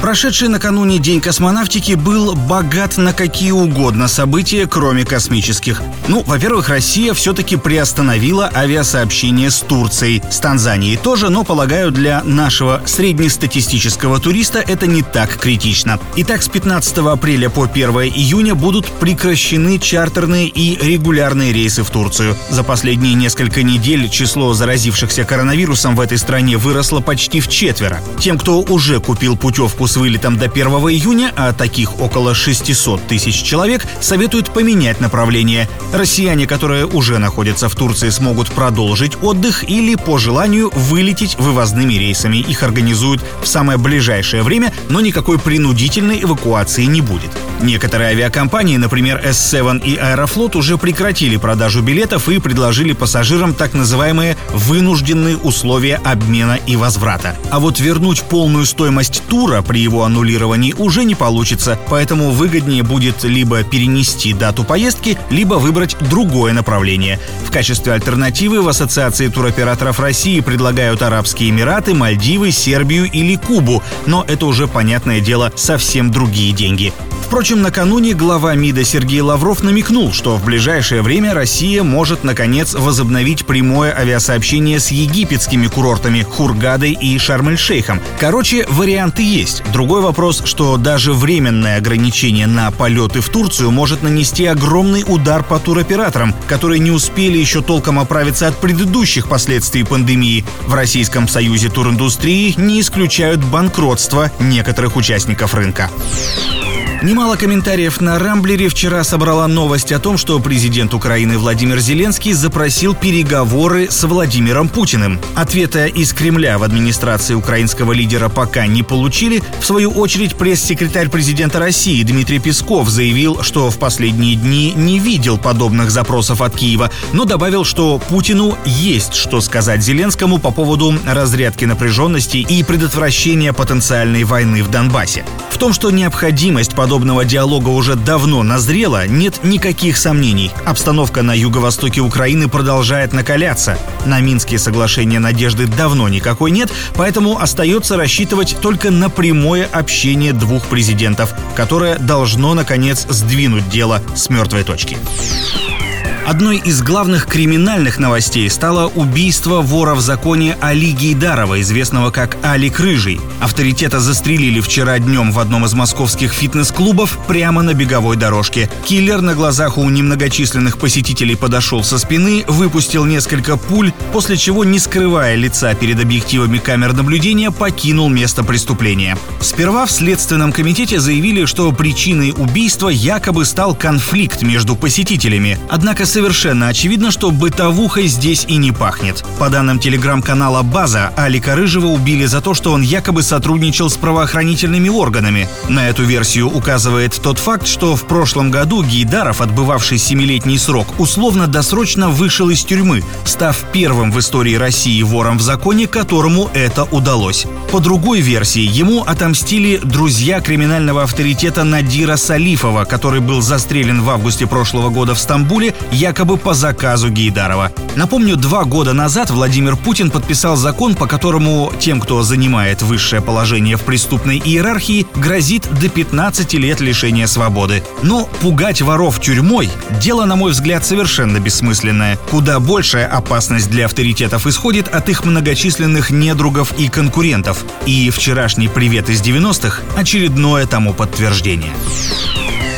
Прошедший накануне День космонавтики был богат на какие угодно события, кроме космических. Ну, во-первых, Россия все-таки приостановила авиасообщение с Турцией. С Танзанией тоже, но, полагаю, для нашего среднестатистического туриста это не так критично. Итак, с 15 апреля по 1 июня будут прекращены чартерные и регулярные рейсы в Турцию. За последние несколько недель число заразившихся коронавирусом в этой стране выросло почти в четверо. Тем, кто уже купил путевку с вылетом до 1 июня, а таких около 600 тысяч человек, советуют поменять направление. Россияне, которые уже находятся в Турции, смогут продолжить отдых или, по желанию, вылететь вывозными рейсами. Их организуют в самое ближайшее время, но никакой принудительной эвакуации не будет. Некоторые авиакомпании, например S7 и Аэрофлот, уже прекратили продажу билетов и предложили пассажирам так называемые вынужденные условия обмена и возврата. А вот вернуть полную стоимость тура при его аннулировании уже не получится, поэтому выгоднее будет либо перенести дату поездки, либо выбрать другое направление. В качестве альтернативы в Ассоциации туроператоров России предлагают Арабские Эмираты, Мальдивы, Сербию или Кубу, но это уже, понятное дело, совсем другие деньги. Впрочем, накануне глава МИДа Сергей Лавров намекнул, что в ближайшее время Россия может, наконец, возобновить прямое авиасообщение с египетскими курортами Хургадой и Шарм-эль-Шейхом. Короче, варианты есть. Другой вопрос, что даже временное ограничение на полеты в Турцию может нанести огромный удар по туроператорам, которые не успели еще толком оправиться от предыдущих последствий пандемии. В Российском союзе туриндустрии не исключают банкротство некоторых участников рынка. Немало комментариев на Рамблере вчера собрала новость о том, что президент Украины Владимир Зеленский запросил переговоры с Владимиром Путиным. Ответа из Кремля в администрации украинского лидера пока не получили. В свою очередь, пресс-секретарь президента России Дмитрий Песков заявил, что в последние дни не видел подобных запросов от Киева, но добавил, что Путину есть что сказать Зеленскому по поводу разрядки напряженности и предотвращения потенциальной войны в Донбассе. В том, что необходимость подобного диалога уже давно назрела, нет никаких сомнений. Обстановка на юго-востоке Украины продолжает накаляться. На Минские соглашения надежды давно никакой нет, поэтому остается рассчитывать только на прямое общение двух президентов, которое должно, наконец, сдвинуть дело с мертвой точки. Одной из главных криминальных новостей стало убийство вора в законе Али Гейдарова, известного как Алик Рыжий. Авторитета застрелили вчера днем в одном из московских фитнес-клубов прямо на беговой дорожке. Киллер на глазах у немногочисленных посетителей подошел со спины, выпустил несколько пуль, после чего, не скрывая лица перед объективами камер наблюдения, покинул место преступления. Сперва в Следственном комитете заявили, что причиной убийства якобы стал конфликт между посетителями. Однако совершенно очевидно, что бытовухой здесь и не пахнет. По данным телеграм-канала «База», Алика Рыжего убили за то, что он якобы сотрудничал с правоохранительными органами. На эту версию указывает тот факт, что в прошлом году Гейдаров, отбывавший семилетний срок, условно-досрочно вышел из тюрьмы, став первым в истории России вором в законе, которому это удалось. По другой версии, ему отомстили друзья криминального авторитета Надира Салифова, который был застрелен в августе прошлого года в Стамбуле, якобы по заказу Гейдарова. Напомню, два года назад Владимир Путин подписал закон, по которому тем, кто занимает высшее положение в преступной иерархии, грозит до 15 лет лишения свободы. Но пугать воров тюрьмой – дело, на мой взгляд, совершенно бессмысленное. Куда большая опасность для авторитетов исходит от их многочисленных недругов и конкурентов. И вчерашний привет из 90-х – очередное тому подтверждение.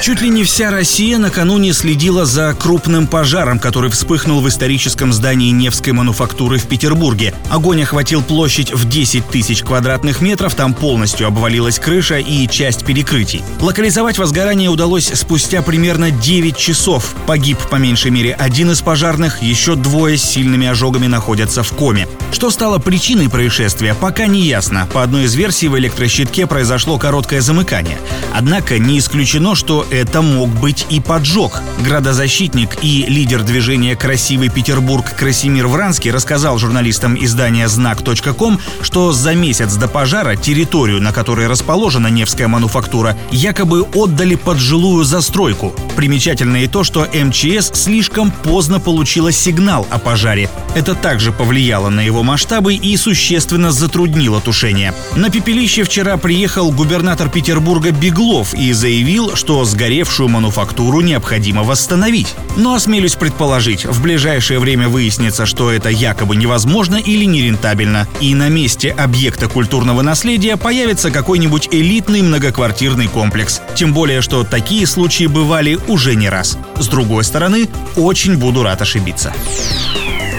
Чуть ли не вся Россия накануне следила за крупным пожаром, который вспыхнул в историческом здании Невской мануфактуры в Петербурге. Огонь охватил площадь в 10 тысяч квадратных метров, там полностью обвалилась крыша и часть перекрытий. Локализовать возгорание удалось спустя примерно 9 часов. Погиб по меньшей мере один из пожарных, еще двое с сильными ожогами находятся в коме. Что стало причиной происшествия, пока не ясно. По одной из версий в электрощитке произошло короткое замыкание. Однако не исключено, что это мог быть и поджог. Градозащитник и лидер движения «Красивый Петербург» Красимир Вранский рассказал журналистам издания «Знак.ком», что за месяц до пожара территорию, на которой расположена Невская мануфактура, якобы отдали под жилую застройку. Примечательно и то, что МЧС слишком поздно получила сигнал о пожаре. Это также повлияло на его масштабы и существенно затруднило тушение. На пепелище вчера приехал губернатор Петербурга Беглов и заявил, что сгоревшую мануфактуру необходимо восстановить. Но осмелюсь предположить, в ближайшее время выяснится, что это якобы невозможно или нерентабельно, и на месте объекта культурного наследия появится какой-нибудь элитный многоквартирный комплекс. Тем более, что такие случаи бывали уже не раз. С другой стороны, очень буду рад ошибиться.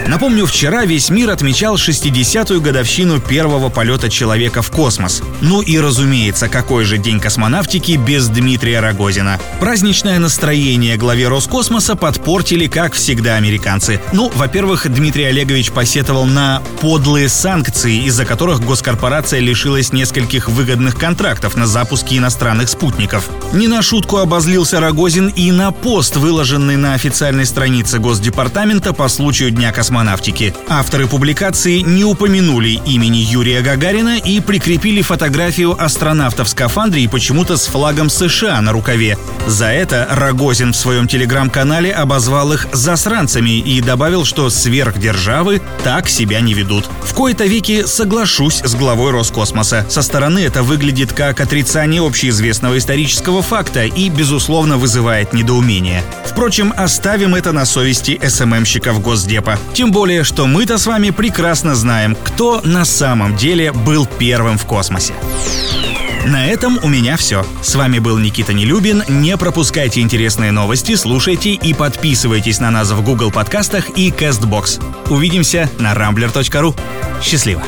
Напомню, вчера весь мир отмечал 60-ю годовщину первого полета человека в космос. Ну и разумеется, какой же день космонавтики без Дмитрия Рогозина. Праздничное настроение главе Роскосмоса подпортили, как всегда, американцы. Ну, во-первых, Дмитрий Олегович посетовал на подлые санкции, из-за которых госкорпорация лишилась нескольких выгодных контрактов на запуски иностранных спутников. Не на шутку обозлился Рогозин и на пост, выложенный на официальной странице Госдепартамента по случаю Дня космонавтики космонавтики. Авторы публикации не упомянули имени Юрия Гагарина и прикрепили фотографию астронавта в скафандре и почему-то с флагом США на рукаве. За это Рогозин в своем телеграм-канале обозвал их засранцами и добавил, что сверхдержавы так себя не ведут. В кои-то веки соглашусь с главой Роскосмоса. Со стороны это выглядит как отрицание общеизвестного исторического факта и, безусловно, вызывает недоумение. Впрочем, оставим это на совести СММщиков Госдепа. Тем тем более, что мы-то с вами прекрасно знаем, кто на самом деле был первым в космосе. На этом у меня все. С вами был Никита Нелюбин. Не пропускайте интересные новости, слушайте и подписывайтесь на нас в Google подкастах и CastBox. Увидимся на rambler.ru. Счастливо!